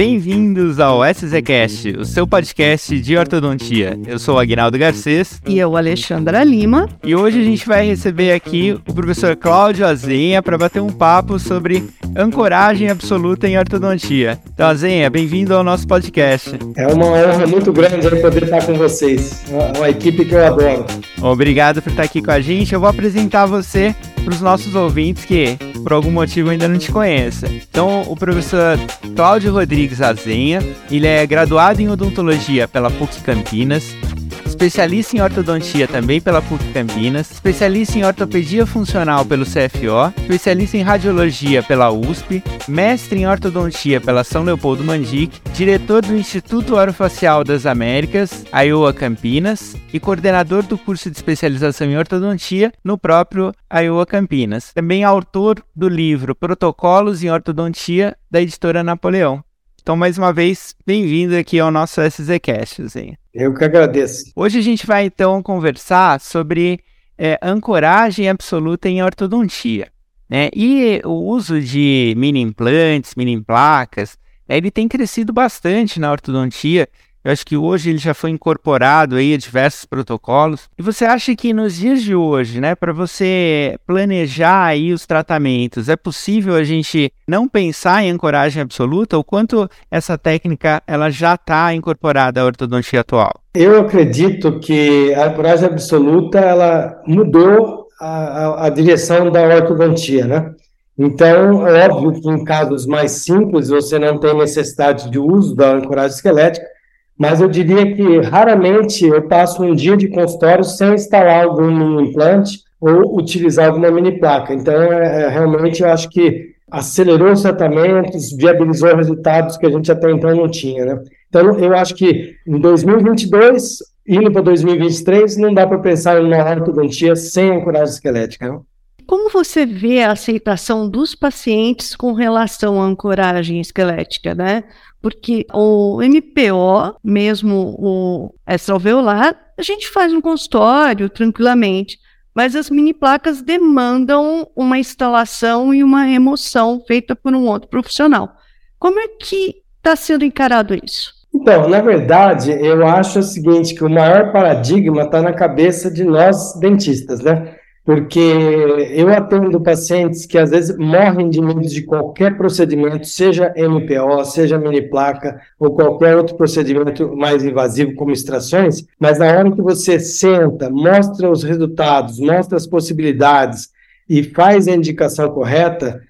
Bem-vindos ao SZCast, o seu podcast de ortodontia. Eu sou o Aguinaldo Garcês. E eu, Alexandra Lima. E hoje a gente vai receber aqui o professor Cláudio Azenha para bater um papo sobre ancoragem absoluta em ortodontia. Então, Azenha, bem-vindo ao nosso podcast. É uma honra muito grande poder estar com vocês, uma, uma equipe que eu adoro. Obrigado por estar aqui com a gente. Eu vou apresentar você para os nossos ouvintes que, por algum motivo, ainda não te conhecem. Então, o professor Cláudio Rodrigues Azenha, ele é graduado em odontologia pela PUC Campinas, especialista em ortodontia também pela PUC Campinas, especialista em ortopedia funcional pelo CFO, especialista em radiologia pela USP, mestre em ortodontia pela São Leopoldo Mandic, diretor do Instituto Orofacial das Américas, Iowa Campinas, e coordenador do curso de especialização em ortodontia no próprio Iowa Campinas. Também autor do livro Protocolos em Ortodontia da editora Napoleão. Então, mais uma vez, bem-vindo aqui ao nosso SZCast. Assim. Eu que agradeço. Hoje a gente vai então conversar sobre é, ancoragem absoluta em ortodontia. Né? E o uso de mini implantes, mini placas, né, ele tem crescido bastante na ortodontia eu acho que hoje ele já foi incorporado aí a diversos protocolos. E você acha que nos dias de hoje, né, para você planejar aí os tratamentos, é possível a gente não pensar em ancoragem absoluta? O quanto essa técnica ela já está incorporada à ortodontia atual? Eu acredito que a ancoragem absoluta ela mudou a, a, a direção da ortodontia, né? Então, é óbvio que em casos mais simples você não tem necessidade de uso da ancoragem esquelética, mas eu diria que raramente eu passo um dia de consultório sem instalar algum implante ou utilizar alguma mini placa. Então, é, é, realmente, eu acho que acelerou os tratamentos, viabilizou resultados que a gente até então não tinha, né? Então, eu acho que em 2022, indo para 2023, não dá para pensar em uma ortodontia sem ancoragem esquelética, não? Como você vê a aceitação dos pacientes com relação à ancoragem esquelética, né? Porque o MPO, mesmo o extraalveolar, a gente faz no consultório tranquilamente, mas as mini placas demandam uma instalação e uma remoção feita por um outro profissional. Como é que está sendo encarado isso? Então, na verdade, eu acho o seguinte, que o maior paradigma está na cabeça de nós dentistas, né? Porque eu atendo pacientes que às vezes morrem de medo de qualquer procedimento, seja MPO, seja mini placa ou qualquer outro procedimento mais invasivo como extrações, mas na hora que você senta, mostra os resultados, mostra as possibilidades e faz a indicação correta,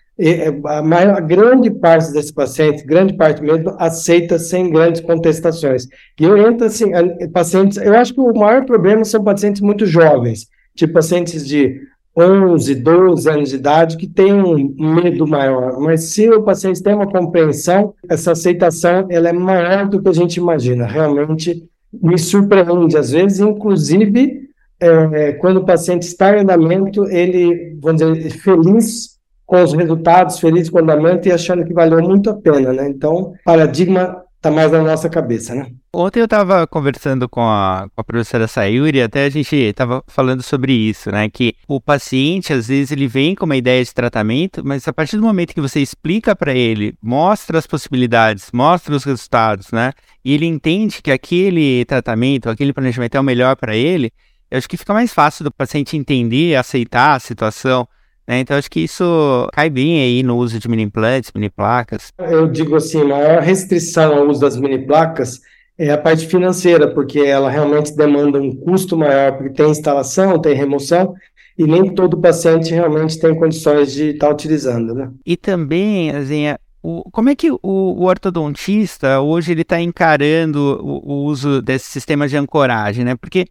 a, maior, a grande parte desses pacientes, grande parte mesmo, aceita sem grandes contestações. E eu entro assim, pacientes, eu acho que o maior problema são pacientes muito jovens, tipo pacientes de 11, 12 anos de idade que têm um medo maior. Mas se o paciente tem uma compreensão, essa aceitação ela é maior do que a gente imagina. Realmente me surpreende às vezes, inclusive é, quando o paciente está em andamento, ele, vamos dizer, feliz com os resultados, feliz com o andamento e achando que valeu muito a pena, né? Então, paradigma está mais na nossa cabeça, né? Ontem eu estava conversando com a, com a professora Sayuri, até a gente estava falando sobre isso, né? Que o paciente, às vezes, ele vem com uma ideia de tratamento, mas a partir do momento que você explica para ele, mostra as possibilidades, mostra os resultados, né? E ele entende que aquele tratamento, aquele planejamento é o melhor para ele, eu acho que fica mais fácil do paciente entender, aceitar a situação. Né? Então, acho que isso cai bem aí no uso de mini implantes, mini placas. Eu digo assim, a maior restrição ao uso das mini placas é a parte financeira, porque ela realmente demanda um custo maior, porque tem instalação, tem remoção, e nem todo paciente realmente tem condições de estar tá utilizando, né? E também, assim, o, como é que o, o ortodontista hoje ele está encarando o, o, uso desse sistema de ancoragem, né? Porque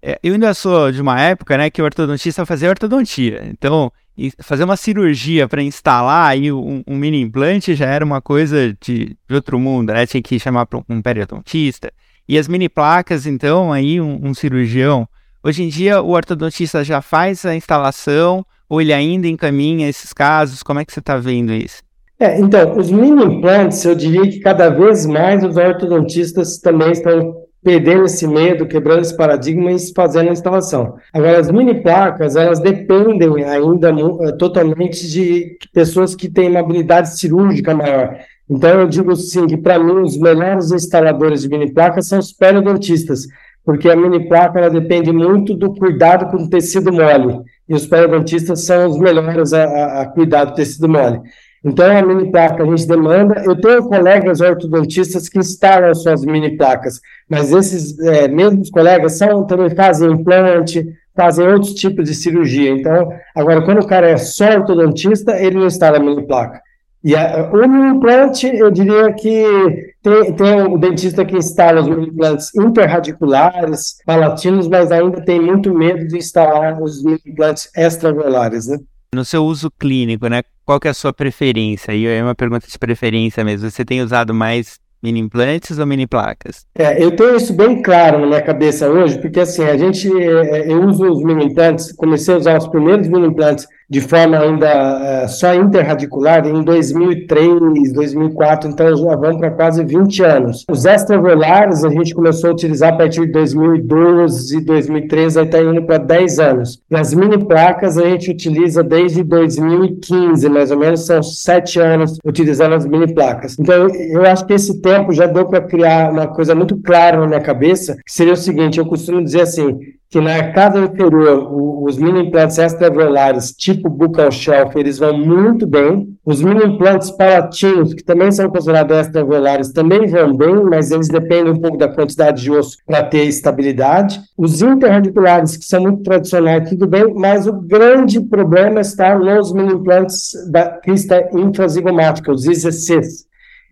é, eu ainda sou de uma época, né, que o ortodontista fazia ortodontia. Então, fazer uma cirurgia para instalar aí um, um, mini implante já era uma coisa de, de outro mundo, né? Tinha que chamar para um periodontista. E as mini placas, então, aí um, um, cirurgião. Hoje em dia, o ortodontista já faz a instalação ou ele ainda encaminha esses casos? Como é que você está vendo isso? É, então, os mini implantes, eu diria que cada vez mais os ortodontistas também estão perdendo esse medo, quebrando esse paradigma e fazendo a instalação. Agora, as mini placas, elas dependem ainda eh, totalmente de pessoas que têm uma habilidade cirúrgica maior. Então, eu digo sim que, para mim, os melhores instaladores de mini placas são os periodontistas, porque a mini placa ela depende muito do cuidado com o tecido mole, e os periodontistas são os melhores a, a, a cuidar do tecido mole. Então, a mini placa a gente demanda. Eu tenho colegas ortodontistas que instalam suas mini placas, mas esses é, mesmos colegas são, também fazem implante, fazem outros tipos de cirurgia. Então, agora, quando o cara é só ortodontista, ele não instala mini placa. E a, o implante, eu diria que tem, tem o dentista que instala os implantes interradiculares, palatinos, mas ainda tem muito medo de instalar os implantes extravelares, né? No seu uso clínico, né? Qual que é a sua preferência? E é uma pergunta de preferência mesmo. Você tem usado mais mini implantes ou mini placas? É, eu tenho isso bem claro na minha cabeça hoje, porque assim, a gente, é, eu uso os mini implantes, comecei a usar os primeiros mini implantes de forma ainda uh, só interradicular em 2003, 2004, então já vamos para quase 20 anos. Os extravelares a gente começou a utilizar a partir de 2012, 2013, aí está indo para 10 anos. E as mini placas a gente utiliza desde 2015, mais ou menos, são 7 anos utilizando as mini placas. Então eu acho que esse tempo já deu para criar uma coisa muito clara na minha cabeça, que seria o seguinte, eu costumo dizer assim, que na casa inferior, os mini implantes extravelares, tipo buccal shelf, eles vão muito bem. Os mini implantes palatinos, que também são considerados extravelares, também vão bem, mas eles dependem um pouco da quantidade de osso para ter estabilidade. Os interradiculares, que são muito tradicionais, tudo bem, mas o grande problema está nos mini implantes da crista infrazigomática, os ICCs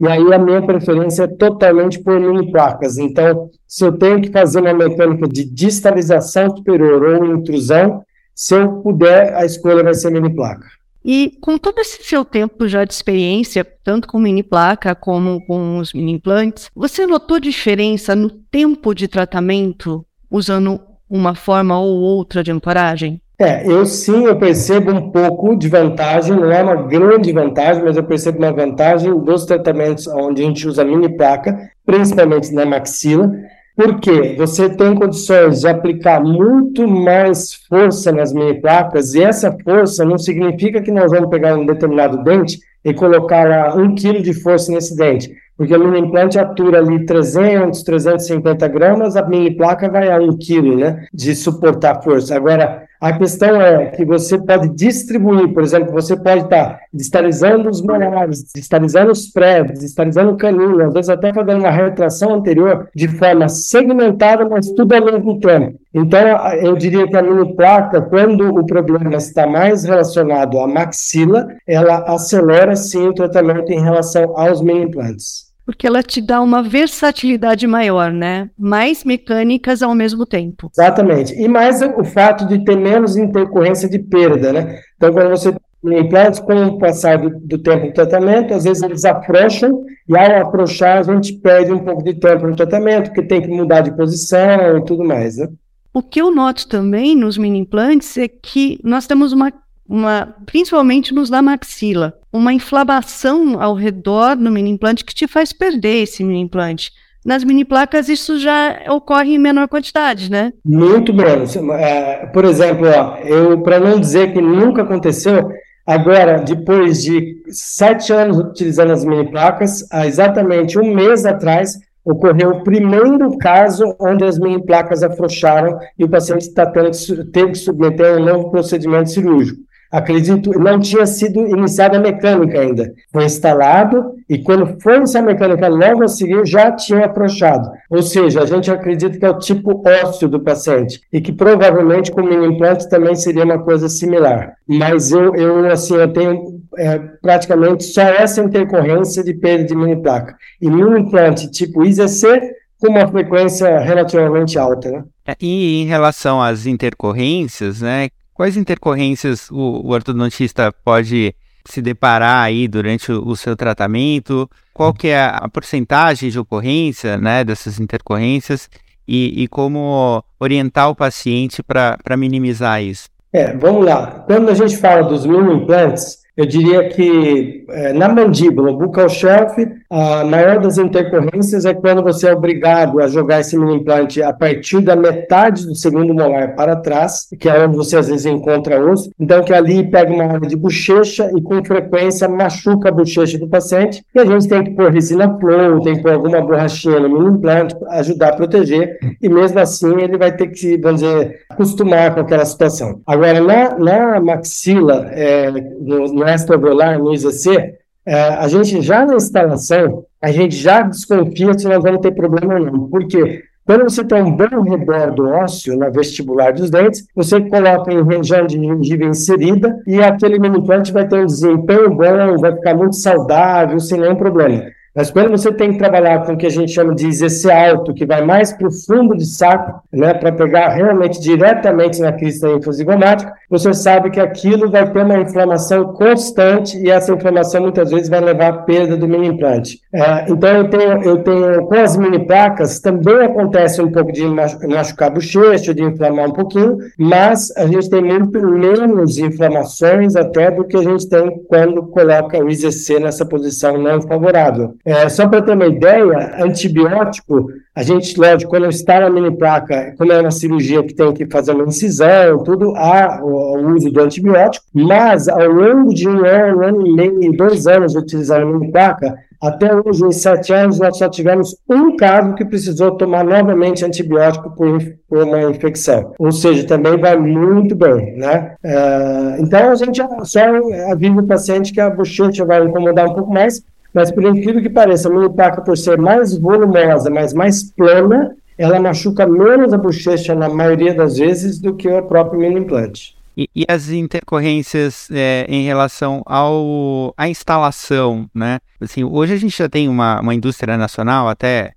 e aí a minha preferência é totalmente por mini placas. Então, se eu tenho que fazer uma mecânica de distalização superior ou intrusão, se eu puder, a escolha vai ser mini placa. E com todo esse seu tempo já de experiência, tanto com mini placa como com os mini implantes, você notou diferença no tempo de tratamento usando uma forma ou outra de ancoragem? É, eu sim, eu percebo um pouco de vantagem, não é uma grande vantagem, mas eu percebo uma vantagem dos tratamentos onde a gente usa mini placa, principalmente na maxila, porque você tem condições de aplicar muito mais força nas mini placas, e essa força não significa que nós vamos pegar um determinado dente e colocar lá um quilo de força nesse dente, porque o implante atura ali 300, 350 gramas, a mini placa vai a um quilo, né, de suportar força. Agora, a questão é que você pode distribuir, por exemplo, você pode estar distalizando os molares, distalizando os prédios, distalizando o canino, às vezes até fazendo uma retração anterior de forma segmentada, mas tudo ao mesmo tempo. Então, eu diria que a mini placa, quando o problema está mais relacionado à maxila, ela acelera sim o tratamento em relação aos mini implantes. Porque ela te dá uma versatilidade maior, né? Mais mecânicas ao mesmo tempo. Exatamente. E mais o fato de ter menos intercorrência de perda, né? Então, quando você tem implantes, com o passar do, do, tempo do tratamento, às vezes eles afrouxam, e ao afrouxar, a gente perde um pouco de tempo no tratamento, porque tem que mudar de posição e tudo mais, né? O que eu noto também nos mini implantes é que nós temos uma uma, principalmente nos da maxila, uma inflamação ao redor no mini implante que te faz perder esse mini implante. Nas mini placas isso já ocorre em menor quantidade, né? Muito menos. É, por exemplo, ó, eu para não dizer que nunca aconteceu, agora depois de sete anos utilizando as mini placas, há exatamente um mês atrás ocorreu o primeiro caso onde as mini placas afrouxaram e o paciente está tendo, teve que submeter a um novo procedimento cirúrgico acredito, não tinha sido iniciada a mecânica ainda. Foi instalado e quando foi iniciada a mecânica logo a seguir já tinha afrouxado. Ou seja, a gente acredita que é o tipo ósseo do paciente e que provavelmente com mini implante também seria uma coisa similar. Mas eu, eu assim, eu tenho é, praticamente só essa intercorrência de perda de mini placa. E mini implante tipo IZC com uma frequência relativamente alta, né? É, e em relação às intercorrências, né? Quais intercorrências o, o ortodontista pode se deparar aí durante o, o seu tratamento? Qual que é a, a porcentagem de ocorrência né, dessas intercorrências e, e como orientar o paciente para minimizar isso? É, vamos lá. Quando a gente fala dos mini implantes, Eu diria que é, na mandíbula, buccal shelf, a maior das intercorrências é quando você é obrigado a jogar esse mini implante a partir da metade do segundo molar para trás, que é onde você às vezes encontra osso. Então, que ali pega uma área de bochecha e com frequência machuca a bochecha do paciente. E a gente tem que pôr resina flow, tem que pôr alguma borrachinha no mini implante, ajudar a proteger. E mesmo assim, ele vai ter que, vamos dizer, acostumar com aquela situação. Agora, na, na maxila, é, no, no extraovular, no IZC, é, a gente já na instalação, a gente já desconfia se nós vamos ter problema ou não. Por quê? Quando você tem um bom redor do ósseo na vestibular dos dentes, você coloca em região de gengiva inserida e aquele mini vai ter um desempenho bom, vai ficar muito saudável, sem nenhum problema. Mas quando você tem que trabalhar com o que a gente chama de IZC alto, que vai mais para o fundo de saco, né, para pegar realmente diretamente na crista infozigomática, você sabe que aquilo vai ter uma inflamação constante e essa inflamação muitas vezes vai levar à perda do mini implante. É, então eu tenho, eu tenho, com as mini placas, também acontece um pouco de machucar bochecha, de inflamar um pouquinho, mas a gente tem muito menos inflamações até do que a gente tem quando coloca o IZC nessa posição não favorável. É, só para ter uma ideia, antibiótico, a gente, lógico, quando está na mini placa, como é uma cirurgia que tem que fazer uma incisão, tudo, há o, uso do antibiótico, mas ao longo de um ano, um ano e meio, dois anos de utilizar a mini placa, até hoje, em sete anos, nós só tivemos um caso que precisou tomar novamente antibiótico por, por uma infecção. Ou seja, também vai muito bem, né? É, então, a gente só avisa o paciente que a bochecha vai incomodar um pouco mais, mas por incrível que pareça, a placa, por ser mais volumosa, mas mais plana, ela machuca menos a bochecha na maioria das vezes do que o próprio mini implante. E, e, as intercorrências é, em relação ao à instalação, né? Assim, hoje a gente já tem uma, uma indústria nacional até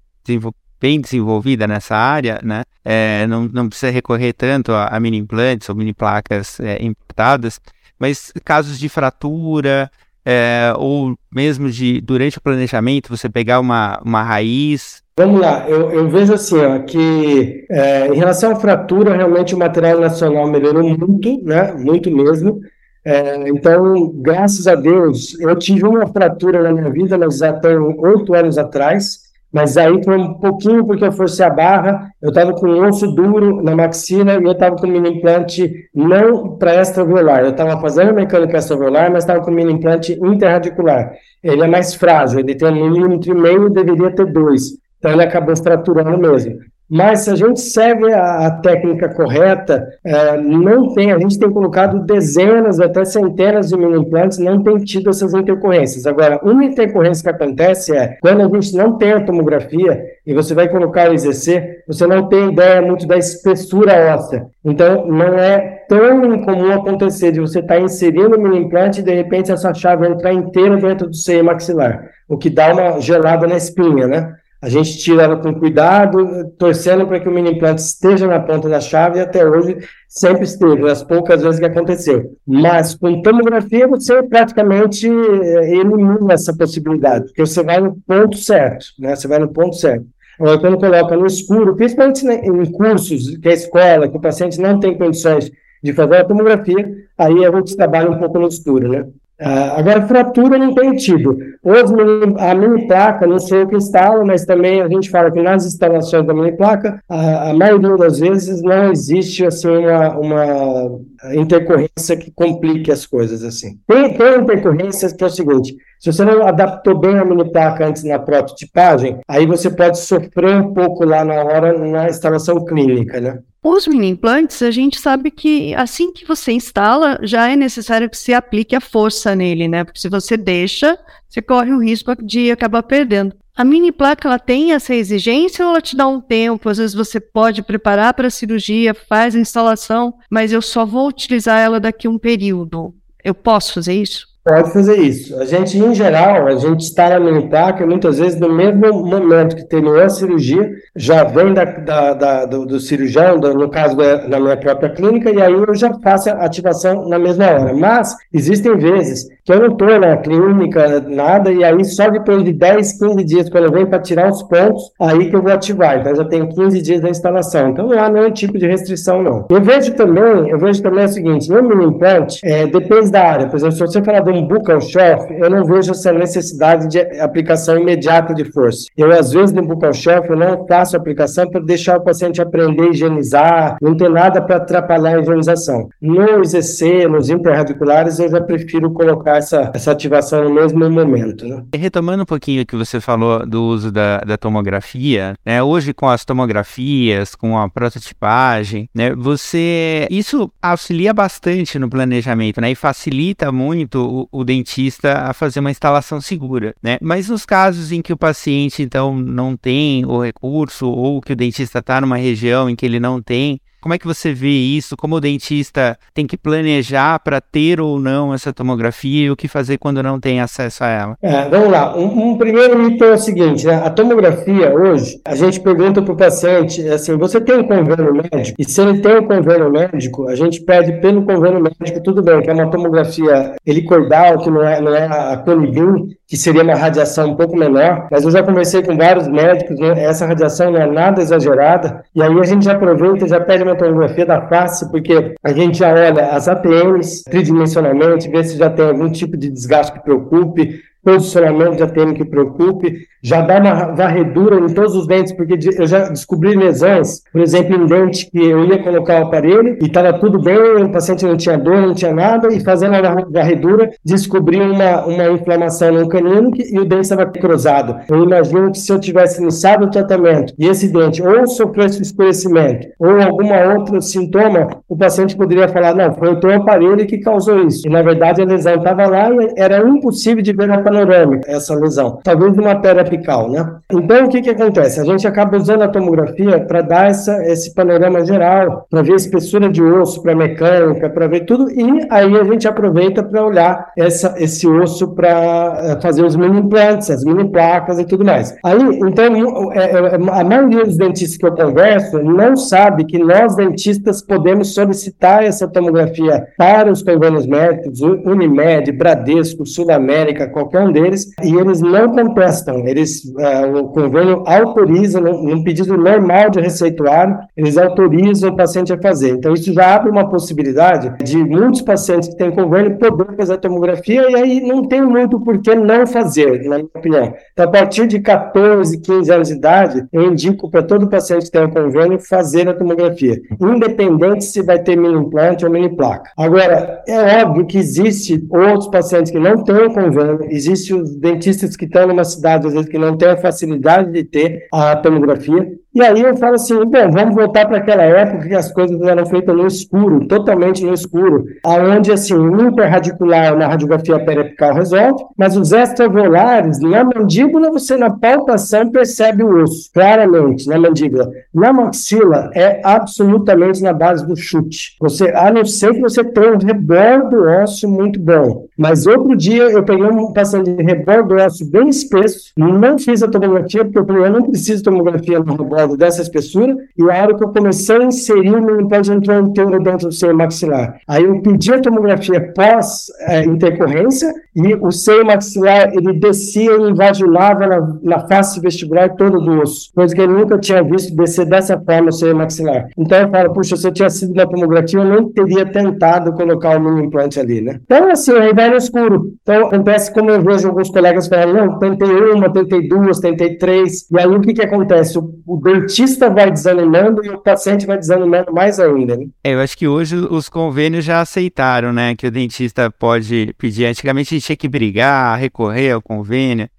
bem desenvolvida nessa área, né? É, não, não precisa recorrer tanto a, a mini implantes ou mini placas é, importadas, mas casos de fratura, é, ou mesmo de durante o planejamento você pegar uma, uma raiz? Vamos lá, eu, eu vejo assim, ó, que é, em relação à fratura, realmente o material nacional melhorou muito, né? Muito mesmo. É, então, graças a Deus, eu tive uma fratura na minha vida, tem oito anos atrás. Mas aí foi um pouquinho porque eu forcei a barra, eu estava com um osso duro na maxila e eu estava com um mini implante não para extraveolar. Eu estava fazendo mecânica extraveolar, mas estava com um mini implante interradicular. Ele é mais frágil, ele tem um milímetro e meio, deveria ter dois. Então ele acabou fraturando mesmo. Mas se a gente segue a, a técnica correta, é, não tem, a gente tem colocado dezenas, até centenas de mini implantes, não tem tido essas intercorrências. Agora, uma intercorrência que acontece é quando a gente não tem a tomografia e você vai colocar o IZC, você não tem ideia muito da espessura óssea. Então, não é tão incomum acontecer de você estar tá inserindo o mini implante e de repente essa chave entrar inteira dentro do seio maxilar, o que dá uma gelada na espinha, né? A gente tira ela com cuidado, torcendo para que o mini implante esteja na ponta da chave e até hoje sempre esteve, as poucas vezes que aconteceu. Mas com tomografia você praticamente eh, elimina essa possibilidade, porque você vai no ponto certo, né? Você vai no ponto certo. Agora, quando coloca no escuro, principalmente em cursos que a escola, que o paciente não tem condições de fazer a tomografia, aí a gente trabalha um pouco no escuro, né? Uh, agora, fratura não tem tido. Mini, a mini placa, não sei o que instala, mas também a gente fala que nas instalações da mini placa, a, a maioria das vezes não existe assim, uma, uma intercorrência que complique as coisas. assim. Tem, tem intercorrências que é o seguinte: se você não adaptou bem a mini placa antes na prototipagem, aí você pode sofrer um pouco lá na hora na instalação clínica, né? Os mini implantes, a gente sabe que assim que você instala, já é necessário que se aplique a força nele, né? Porque se você deixa, você corre o risco de acabar perdendo. A mini placa, ela tem essa exigência ou ela te dá um tempo? Às vezes você pode preparar para a cirurgia, faz a instalação, mas eu só vou utilizar ela daqui a um período. Eu posso fazer isso? Pode fazer isso. A gente, em geral, a gente está na militar, que muitas vezes no mesmo momento que terminou a cirurgia, já vem da, da, da do, do, cirurgião, do, no caso da, da, minha própria clínica, e aí eu já faço a ativação na mesma hora. Mas existem vezes que eu não estou na clínica, nada, e aí só depois de 10, 15 dias, quando eu venho para tirar os pontos, aí que eu vou ativar. Então, eu já tenho 15 dias da instalação. Então, não há nenhum tipo de restrição, não. Eu vejo também, eu vejo também o seguinte, no mini implante, é, depende da área. Por exemplo, se você falar de um buccal shelf, eu não vejo essa necessidade de aplicação imediata de força. Eu, às vezes, no buccal shelf, eu não faço aplicação para deixar o paciente aprender a higienizar, não tem nada para atrapalhar a higienização. Nos EC, nos interradiculares, eu já prefiro colocar essa, essa ativação no mesmo momento. Né? Retomando um pouquinho o que você falou do uso da, da tomografia, né? hoje com as tomografias, com a prototipagem, né? você isso auxilia bastante no planejamento né? e facilita muito o, o dentista a fazer uma instalação segura. Né? Mas nos casos em que o paciente então não tem o recurso ou que o dentista está numa região em que ele não tem como é que você vê isso? Como o dentista tem que planejar para ter ou não essa tomografia e o que fazer quando não tem acesso a ela? É, vamos lá. Um, um, primeiro mito é o seguinte: né? a tomografia hoje, a gente pergunta para o paciente assim: você tem um convênio médico? E se ele tem um convênio médico, a gente pede pelo convênio médico, tudo bem, que é uma tomografia helicoidal, que não é, não é a Conibin, que seria uma radiação um pouco menor, mas eu já conversei com vários médicos, né? essa radiação não é nada exagerada, e aí a gente já aproveita já pede uma tomografia da face, porque a gente já olha as ATMs tridimensionalmente, vê se já tem algum tipo de desgaste que preocupe, posicionamento já tem que preocupe, já dá uma varredura em todos os dentes, porque eu já descobri lesões, por exemplo, em dente que eu ia colocar o aparelho e estava tudo bem, o paciente não tinha dor, não tinha nada, e fazendo a varredura, descobri uma, uma inflamação no canino e o dente estava cruzado. Eu imagino que se eu tivesse iniciado o tratamento e esse dente ou sofreu esse escurecimento ou alguma outra sintoma, o paciente poderia falar, não, foi o teu aparelho que causou isso. E na verdade a lesão estava lá e era impossível de ver na panorâmica, essa lesão. Talvez uma pedra apical, né? Então, o que que acontece? A gente acaba usando a tomografia para dar essa, esse panorama geral, para ver a espessura de osso, para mecânica, para ver tudo, e aí a gente aproveita para olhar essa, esse osso para eh, fazer os mini implantes, as mini placas e tudo mais. Aí, então, é, é, a maioria dos dentistas que eu converso não sabe que nós, dentistas, podemos solicitar essa tomografia para os convênios médicos, Unimed, Bradesco, Sul América, qualquer deles, e eles não contestam, eles, uh, o convênio autoriza, num, pedido normal de receituário, eles autorizam o paciente a fazer. Então, isso já abre uma possibilidade de muitos pacientes que têm convênio poder fazer a tomografia, e aí não tem muito por que não fazer, na minha opinião. Então, a partir de 14, 15 anos de idade, eu indico para todo paciente que tem um convênio fazer a tomografia, independente se vai ter mini implante ou mini placa. Agora, é óbvio que existe outros pacientes que não têm convênio, existe Existem os dentistas que estão numa cidade, às vezes, que não tem a facilidade de ter a tomografia. E aí eu falo assim, bom, vamos voltar para aquela época que as coisas eram feitas no escuro, totalmente no escuro, aonde assim, o interradicular na radiografia periapical resolve, mas os extravolares, na mandíbula, você na palpação percebe o osso, claramente, na mandíbula. Na maxila, é absolutamente na base do chute. Você, a não ser que você tenha um rebordo ósseo muito bom. Mas outro dia eu peguei um paciente de rebordo ósseo bem espesso, não fiz a tomografia, porque eu não preciso de tomografia no rebordo dessa espessura, e a hora que eu comecei a inserir meu implante entrou inteiro dentro do seio maxilar. Aí eu pedi a tomografia pós-intercorrência, é, e o seio maxilar, ele descia e invaginava na, na face vestibular todo do osso, coisa que eu nunca tinha visto descer dessa forma o seio maxilar. Então eu falo, puxa, se eu tinha sido na tomografia, eu não teria tentado colocar o meu implante ali, né? Então, assim, aí vai no escuro. Então, acontece como eu vejo alguns colegas falando, não, tentei uma, tentei duas, tentei três, e aí o que que acontece? O, o dentista vai desanimando e o paciente vai desanimando mais ainda. Né? É, eu acho que hoje os convênios já aceitaram, né? Que o dentista pode pedir. Antigamente a gente tinha que brigar, recorrer ao convênio.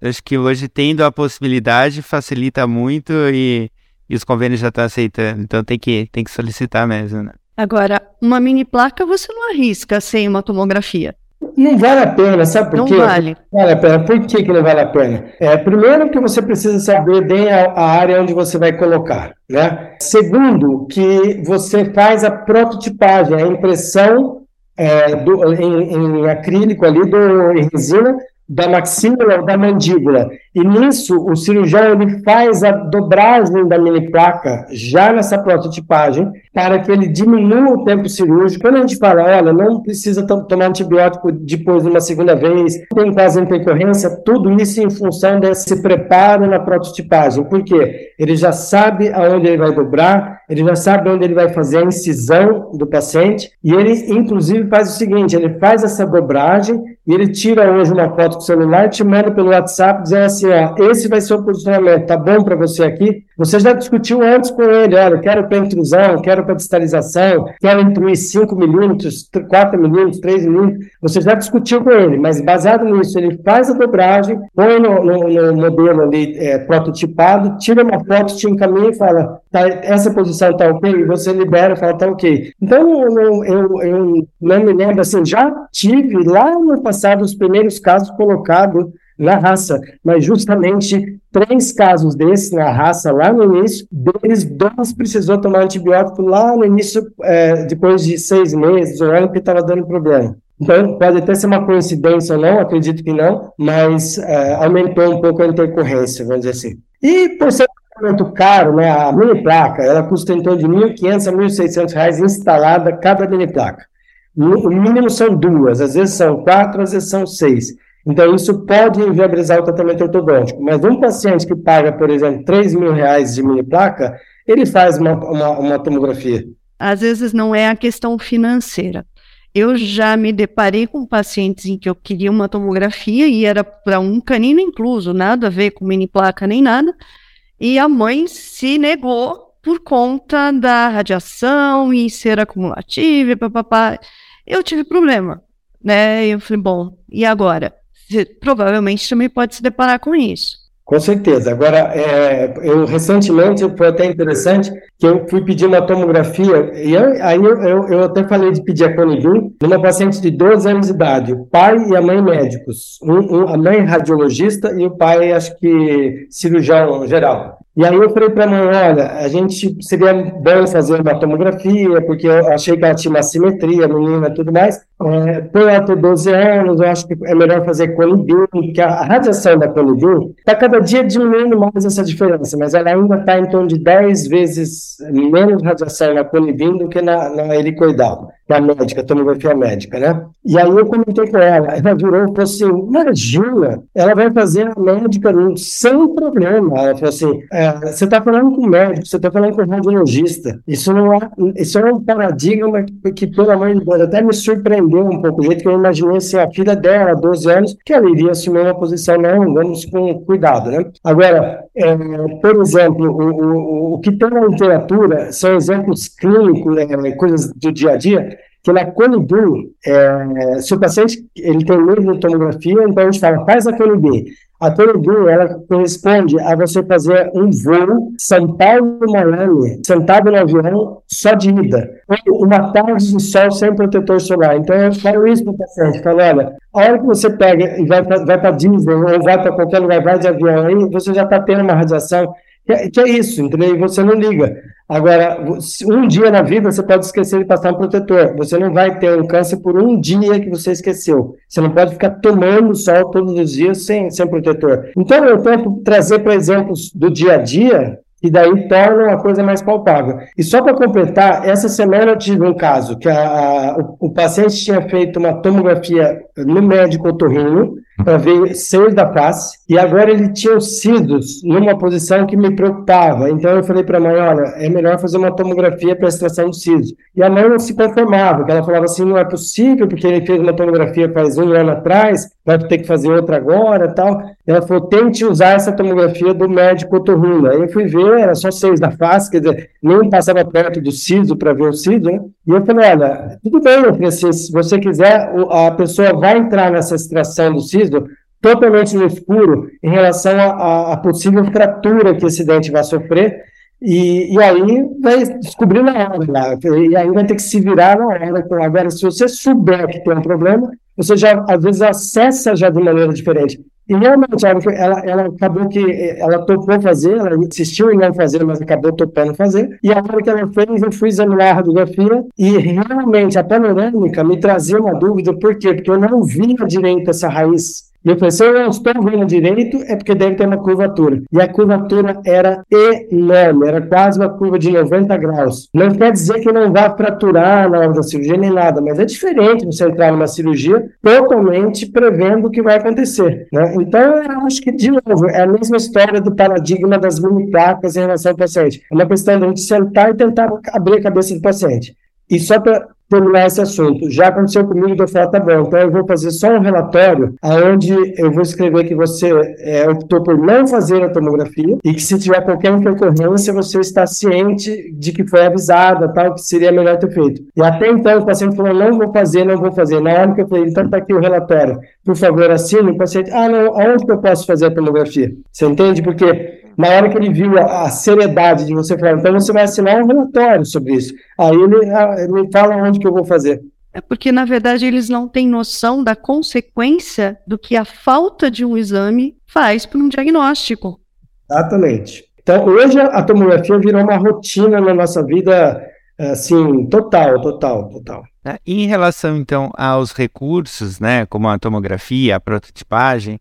Eu acho que hoje, tendo a possibilidade, facilita muito e, e os convênios já estão aceitando. Então tem que, tem que solicitar mesmo, né? Agora, uma mini placa você não arrisca sem uma tomografia. Não vale a pena, sabe por não quê? Não vale. Vale a pena. Por que, que não vale a pena? É, primeiro que você precisa saber bem a, a área onde você vai colocar. Né? Segundo, que você faz a prototipagem, a impressão é, do, em, em, acrílico ali, do, em resina, da maxila ou da mandíbula. E nisso, o cirurgião ele faz a dobragem da mini placa já nessa prototipagem, para que ele diminua o tempo cirúrgico. Quando a gente fala, olha, não precisa tomar antibiótico depois de uma segunda vez, tem quase intercorrência, tudo isso em função desse preparo na prototipagem. Por quê? Ele já sabe aonde ele vai dobrar, ele já sabe onde ele vai fazer a incisão do paciente, e ele, inclusive, faz o seguinte: ele faz essa dobragem e ele tira hoje uma foto com o celular te manda pelo WhatsApp dizendo assim: ó, esse vai ser o posicionamento, tá bom para você aqui? Você já discutiu antes com ele: olha, quero para intrusão, quero para distalização, quero incluir 5 milímetros, 4 milímetros, 3 milímetros. Você já discutiu com ele, mas baseado nisso, ele faz a dobragem, põe no, no, no modelo ali é, prototipado, tira uma foto, te encaminha e fala: tá, essa posição está ok? E você libera e fala: tá ok. Então, eu, eu, eu não me lembro assim, já tive lá no passado os primeiros casos colocados na raça, mas justamente três casos desses na raça lá no início, deles dois precisou tomar antibiótico lá no início, é, depois de seis meses, ou ano que estava dando problema. Então, pode até ser uma coincidência ou não, acredito que não, mas é, aumentou um pouco a intercorrência, vamos dizer assim. E por ser muito caro, né, a mini placa, ela custa em torno de R$ 1.500 a R$ 1.600 instalada cada mini placa. O mínimo são duas, às vezes são quatro, às vezes são seis. Então, isso pode inviabilizar o tratamento ortodôntico. Mas um paciente que paga, por exemplo, 3 mil reais de mini placa, ele faz uma, uma, uma tomografia. Às vezes não é a questão financeira. Eu já me deparei com pacientes em que eu queria uma tomografia e era para um canino incluso, nada a ver com mini placa nem nada, e a mãe se negou por conta da radiação e ser acumulativa papapá eu tive problema, né? Eu falei, bom, e agora? Provavelmente também pode se deparar com isso. Com certeza. Agora, é, eu recentemente foi até interessante que eu fui pedir uma tomografia e eu, aí eu, eu, eu, até falei de pedir a Conivin numa paciente de 12 anos de idade, o pai e a mãe médicos, um, um, a mãe radiologista e o pai acho que cirurgião geral. E aí eu falei para a mãe, olha, a gente seria bom fazer uma tomografia, porque eu achei que ela tinha uma simetria, menina tudo mais. É, por ela ter 12 anos, eu acho que é melhor fazer colibim, porque a radiação da colibim está cada dia diminuindo mais essa diferença, mas ela ainda está em torno de 10 vezes menos radiação na colibim do que na, na helicoidal da médica, tomografia médica, né? E aí eu comentei com ela, ela virou e falou assim, imagina, ela vai fazer a médica sem problema. Ela falou assim, é, você está falando com médico, você está falando com radiologista. Isso não é, isso é um paradigma que, que, pelo amor de Deus, até me surpreendeu um pouco, o jeito que eu imaginei assim, a filha dela, 12 anos, que ela iria assumir uma posição, não, vamos com cuidado, né? Agora, é, por exemplo, o, o, o que tem na literatura são exemplos clínicos, é, coisas do dia a dia, que na Colibri, é, se o paciente ele tem medo de tomografia, então a gente fala, faz a Colibri. A Colibri, ela corresponde a você fazer um voo São Paulo-Miami, sentado no avião, só de ida. Uma tarde de sol sem protetor solar. Então eu falo isso para o paciente, falo, olha, a hora que você pega e vai para Disney ou vai para qualquer lugar, vai de avião, aí você já está tendo uma radiação que é, que é isso, entendeu? E você não liga. Agora, um dia na vida você pode esquecer de passar um protetor. Você não vai ter um câncer por um dia que você esqueceu. Você não pode ficar tomando sol todos os dias sem, sem protetor. Então, eu tento trazer para exemplos do dia a dia e daí torna uma coisa mais palpável. E só para completar, essa semana eu tive um caso que a, a, o, o, paciente tinha feito uma tomografia no médico otorrino para ver seios da face e agora ele tinha os sidos numa posição que me preocupava. Então eu falei para a mãe, olha, é melhor fazer uma tomografia para extração dos sidos. E a mãe não se conformava, porque ela falava assim, não é possível, porque ele fez uma tomografia faz um ano atrás, vai ter que fazer outra agora tal. Ela falou, tente usar essa tomografia do médico otorrino. Aí eu fui ver, era só seios da face, quer dizer, nem passava perto do siso para ver o siso, né? E eu falei, olha, tudo bem, eu falei assim, se você quiser, a pessoa vai entrar nessa extração do siso totalmente no escuro em relação à possível fratura que esse dente vai sofrer, e, e aí vai descobrir na hora, né? e aí vai ter que se virar na hora. Agora, se você souber que tem um problema, você já, às vezes, acessa já de maneira diferente. E realmente, ela, ela acabou que ela topou fazer, ela insistiu em não fazer, mas acabou topando fazer. E a hora que ela fez, eu fui examinar a radiografia e realmente a panorâmica me trazia uma dúvida, por quê? Porque eu não via direito essa raiz E eu falei, se eu não estou vendo direito, é porque deve ter uma curvatura. E a curvatura era enorme, era quase uma curva de 90 graus. Não quer dizer que não vá fraturar na hora da cirurgia nem nada, mas é diferente você entrar numa cirurgia totalmente prevendo o que vai acontecer. Né? Então, eu acho que, de novo, é a mesma história do paradigma das mini placas em relação ao paciente. É uma questão de a gente sentar e tentar abrir a cabeça do paciente. E só para terminar esse assunto. Já aconteceu comigo, eu falei, tá bom, então eu vou fazer só um relatório onde eu vou escrever que você é, optou por não fazer a tomografia e que se tiver qualquer intercorrência, você está ciente de que foi avisada, tal, que seria melhor ter feito. E até então o paciente falou, não vou fazer, não vou fazer. Na hora que eu falei, então tá aqui o relatório, por favor, assine, o paciente, ah, não, aonde que eu posso fazer a tomografia? Você entende? Porque na hora que ele viu a, a, seriedade de você falar, então você vai assinar um relatório sobre isso. Aí ele, ah, ele me fala onde que eu vou fazer. É porque, na verdade, eles não têm noção da consequência do que a falta de um exame faz para um diagnóstico. Exatamente. Então, hoje a tomografia virou uma rotina na nossa vida, assim, total, total, total. Tá, em relação, então, aos recursos, né, como a tomografia, a prototipagem,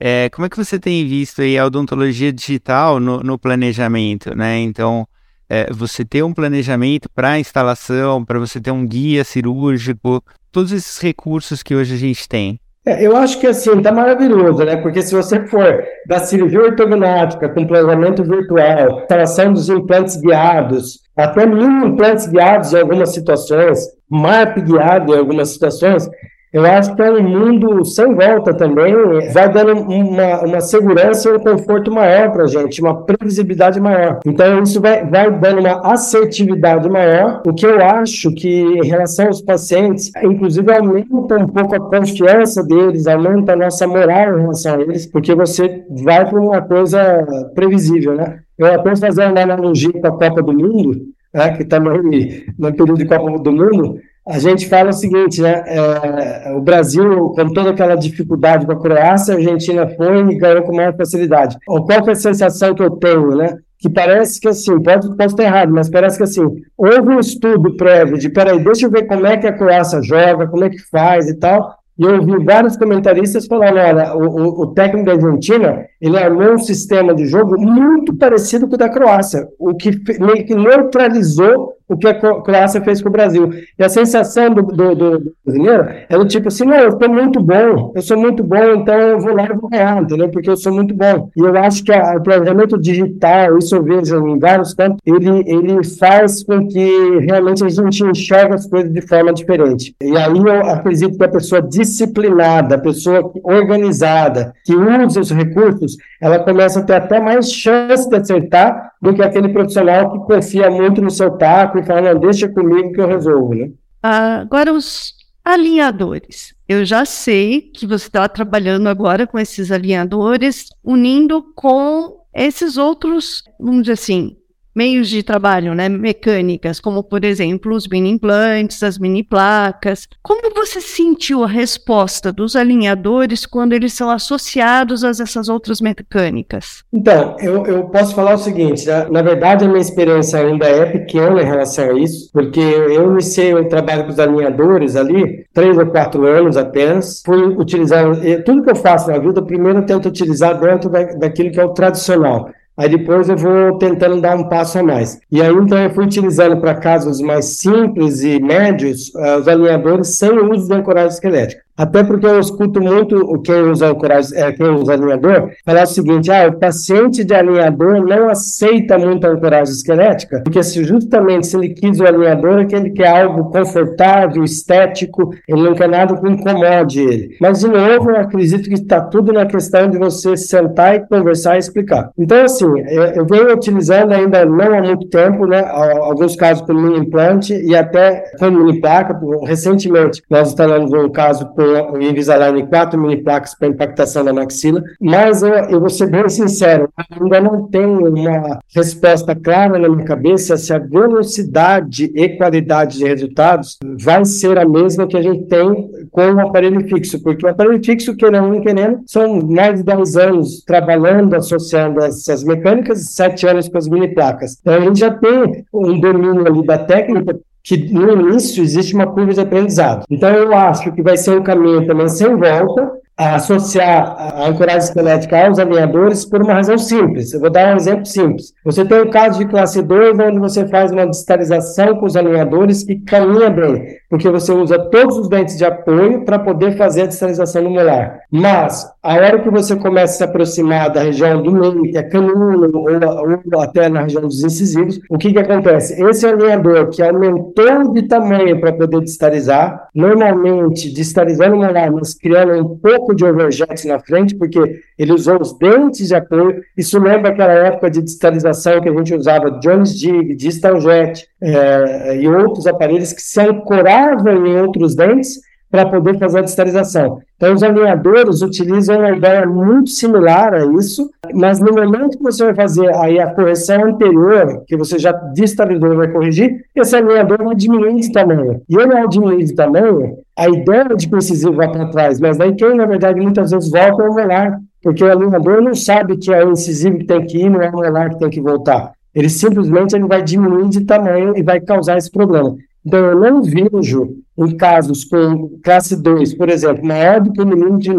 é, como é que você tem visto aí a odontologia digital no, no planejamento, né? Então, é, você ter um planejamento para instalação, para você ter um guia cirúrgico, todos esses recursos que hoje a gente tem. É, eu acho que assim, tá maravilhoso, né? Porque se você for da cirurgia ortognática com planejamento virtual, instalação dos implantes guiados, até mini implantes guiados em algumas situações, MARP guiado em algumas situações, eu acho que é um mundo sem volta também, vai dando uma, uma segurança e um conforto maior para a gente, uma previsibilidade maior. Então, isso vai, vai dando uma assertividade maior, o que eu acho que, em relação aos pacientes, inclusive aumenta um pouco a confiança deles, aumenta a nossa moral em relação a eles, porque você vai para uma coisa previsível, né? Eu até fazer uma analogia com a Copa do Mundo, né, que está no, no período de Copa do Mundo, a gente fala o seguinte, né? É, o Brasil, com toda aquela dificuldade com a Croácia, a Argentina foi e ganhou com maior facilidade. Ou qual é a sensação que eu tenho, né? Que parece que assim, pode, pode estar errado, mas parece que assim, houve um estudo prévio de, peraí, deixa eu ver como é que a Croácia joga, como é que faz e tal, e eu ouvi vários comentaristas falando, olha, o, o, técnico da Argentina, ele armou um sistema de jogo muito parecido com o da Croácia, o que meio que neutralizou o que a Croácia fez com o Brasil. E a sensação do, do, do brasileiro é do tipo assim, não, eu estou muito bom, eu sou muito bom, então eu vou lá e vou ganhar, entendeu? Porque eu sou muito bom. E eu acho que o planejamento digital, isso eu vejo em vários campos, ele, ele faz com que realmente a gente enxergue as coisas de forma diferente. E aí eu acredito que a pessoa disciplinada, a pessoa organizada, que usa os recursos, ela começa a ter até mais chance de acertar do que aquele profissional que confia muito no seu taco e fala, não, deixa comigo que eu resolvo, né? Agora, os alinhadores. Eu já sei que você está trabalhando agora com esses alinhadores, unindo com esses outros, vamos dizer assim, meios de trabalho, né, mecânicas, como por exemplo os mini implantes, as mini placas. Como você sentiu a resposta dos alinhadores quando eles são associados a essas outras mecânicas? Então, eu, eu posso falar o seguinte: né? na verdade a minha experiência ainda é pequena em relação a isso, porque eu iniciei o trabalho com os alinhadores ali três ou quatro anos apenas, fui utilizando tudo que eu faço na vida, primeiro eu tento utilizar dentro da, daquilo que é o tradicional. Aí depois eu vou tentando dar um passo a mais. E aí então eu fui utilizando para casos mais simples e médios uh, os alinhadores sem o uso de ancoragem esquelética. Até porque eu escuto muito quem usa, é, quem usa alinhador falar o seguinte: ah, o paciente de alinhador não aceita muito a ancoragem esquelética, porque se justamente se ele quis o alinhador é que ele quer algo confortável, estético, ele não quer nada que incomode ele. Mas, de novo, eu acredito que está tudo na questão de você sentar e conversar e explicar. Então, assim, eu venho utilizando ainda não há muito tempo, né, alguns casos com mini implante e até com mini placa. Recentemente, nós instalamos um caso com o Invisalign quatro mini placas para impactação da maxila, mas eu, eu vou ser bem sincero, ainda não tenho uma resposta clara na minha cabeça se a velocidade e qualidade de resultados vai ser a mesma que a gente tem com o aparelho fixo, porque o aparelho fixo, querendo ou querendo, são mais de 10 anos trabalhando, associando essas mecânicas, e 7 anos com as mini placas. Então a gente já tem um domínio ali da técnica que no início existe uma curva de aprendizado. Então eu acho que vai ser um caminho também sem volta, associar a ancoragem esquelética aos alinhadores por uma razão simples. Eu vou dar um exemplo simples. Você tem um caso de classe 2, onde você faz uma distalização com os alinhadores que caminha bem, porque você usa todos os dentes de apoio para poder fazer a distalização no molar. Mas, a hora que você começa a se aproximar da região do meio, que é canino, ou, ou até na região dos incisivos, o que, que acontece? Esse alinhador que aumentou de tamanho para poder distalizar, normalmente distalizando o molar, mas criando um pouco pouco de overjet na frente, porque ele usou os dentes de apoio. Isso lembra aquela época de distalização que a gente usava Jones Jig, Distaljet é, e outros aparelhos que se ancoravam em outros dentes para poder fazer a distalização. Então, os alinhadores utilizam uma ideia muito similar a isso, mas no momento que você vai fazer aí a correção anterior, que você já distalizou e vai corrigir, esse alinhador vai diminuir de tamanho. E ele ao diminuir de tamanho, a ideia de que o incisivo vai para trás, mas daí quem, na verdade, muitas vezes volta é o molar, porque o alinhador não sabe que é o incisivo que tem que ir, não é o molar que tem que voltar. Ele simplesmente ele vai diminuir de tamanho e vai causar esse problema. Então, eu não vejo em casos com classe 2, por exemplo, maior do que o mínimo de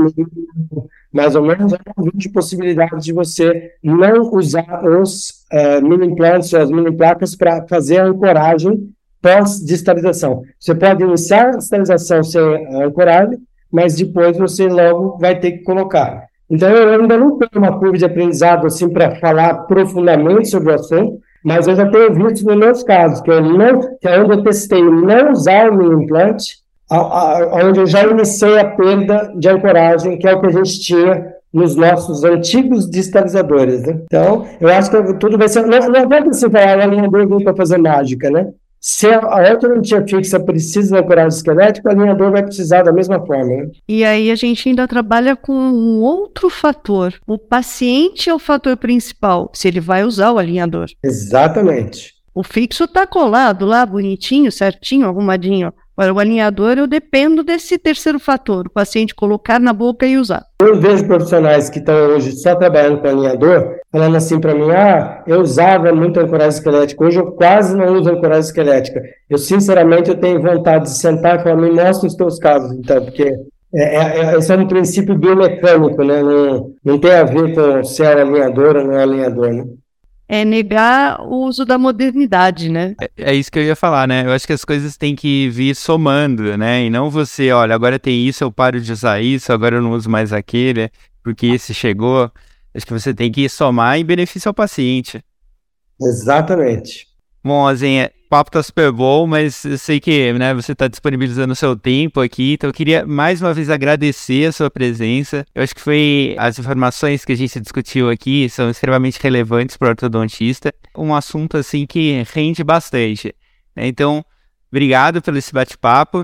mais ou menos, eu não vejo possibilidade de você não usar os uh, mini implantes as mini placas para fazer a ancoragem pós-distalização. Você pode iniciar a distalização sem ancoragem, mas depois você logo vai ter que colocar. Então, eu ainda não tenho uma curva de aprendizado assim para falar profundamente sobre o assunto, mas eu já tenho visto nos meus casos, que, eu não, que é onde eu testei não usar o meu implante, onde eu já iniciei a perda de ancoragem, que é o que a gente tinha nos nossos antigos distalizadores. Né? Então, eu acho que tudo vai ser. Não, não adianta falar, a linha veio para fazer mágica, né? Se a ortodontia fixa precisa da ancoragem esquelética, o alinhador vai precisar da mesma forma. Né? E aí a gente ainda trabalha com um outro fator. O paciente é o fator principal, se ele vai usar o alinhador. Exatamente. O fixo está colado lá, bonitinho, certinho, arrumadinho. Agora, o alinhador, eu dependo desse terceiro fator, o paciente colocar na boca e usar. Eu vejo profissionais que estão hoje só trabalhando com alinhador, falando assim para mim, ah, eu usava muito ancoragem esquelética, hoje eu quase não uso ancoragem esquelética. Eu, sinceramente, eu tenho vontade de sentar e falar, me mostra os teus casos, então, porque é, é, é, esse é um princípio biomecânico, né? Não, não tem a ver com se alinhador ou não é alinhador, né? É negar o uso da modernidade, né? É, é, isso que eu ia falar, né? Eu acho que as coisas têm que vir somando, né? E não você, olha, agora tem isso, eu paro de usar isso, agora eu não uso mais aquele, porque esse chegou. Acho que você tem que somar em benefício ao paciente. Exatamente. Bom, Azinha, o papo tá super bom, mas eu sei que né, você está disponibilizando o seu tempo aqui, então eu queria mais uma vez agradecer a sua presença. Eu acho que foi as informações que a gente discutiu aqui são extremamente relevantes para o ortodontista, um assunto assim que rende bastante. Né? Então, obrigado pelo esse bate-papo.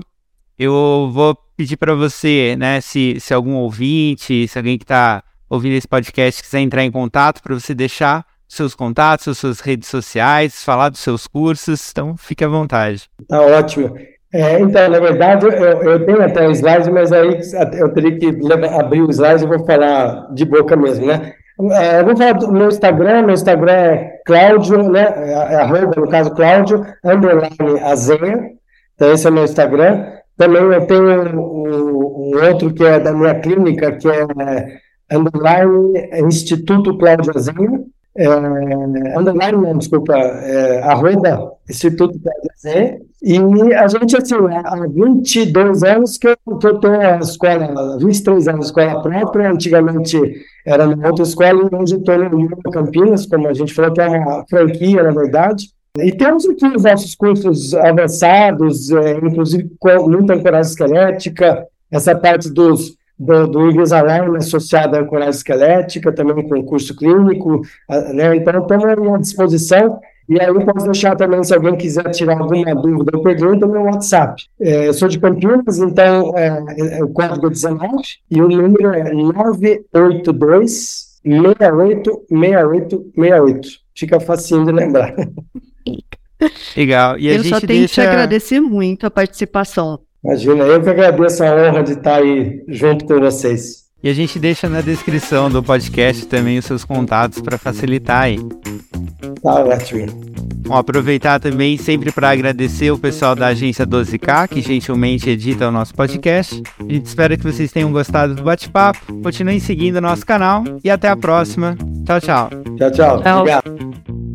Eu vou pedir para você, né, se, se algum ouvinte, se alguém que está ouvindo esse podcast quiser entrar em contato, para você deixar seus contatos, suas redes sociais, falar dos seus cursos, então fique à vontade. Tá ótimo. É, então, na verdade, eu, eu tenho até o slide, mas aí eu teria que abrir o slide e vou falar de boca mesmo, né? É, eu vou falar do meu Instagram, meu Instagram é Cláudio, né? É, é arroba, no caso, Cláudio, underline Azenha. Então, esse é meu Instagram. Também eu tenho um, um outro que é da minha clínica, que é underline Instituto Cláudio Azenha é, underline, desculpa, é, arroba Instituto PDZ, e a gente, assim, há 22 anos que eu, que eu tenho a escola, 23 anos escola própria, antigamente era numa outra escola, hoje estou no Campinas, como a gente falou, que é uma franquia, na verdade, e temos aqui os nossos cursos avançados, é, inclusive com muita ancoragem esquelética, essa parte dos do, do Invisalign associado à ancoragem esquelética, também com curso clínico, né? Então, estamos à disposição. E aí eu posso deixar também, se alguém quiser tirar alguma dúvida ou pergunta, no meu WhatsApp. É, eu sou de Campinas, então é, é, o código é 19 e o número é 982 68 68 68. Fica facinho de lembrar. Legal. E a eu gente só tenho deixa... que te agradecer muito a participação. Imagina, eu que agradeço a honra de estar aí junto com vocês. E a gente deixa na descrição do podcast também os seus contatos para facilitar aí. Tá ótimo. Vou aproveitar também sempre para agradecer o pessoal da agência 12K, que gentilmente edita o nosso podcast. A gente espera que vocês tenham gostado do bate-papo. Continuem seguindo o nosso canal e até a próxima. Tchau, tchau. Tchau, tchau. tchau. Obrigado.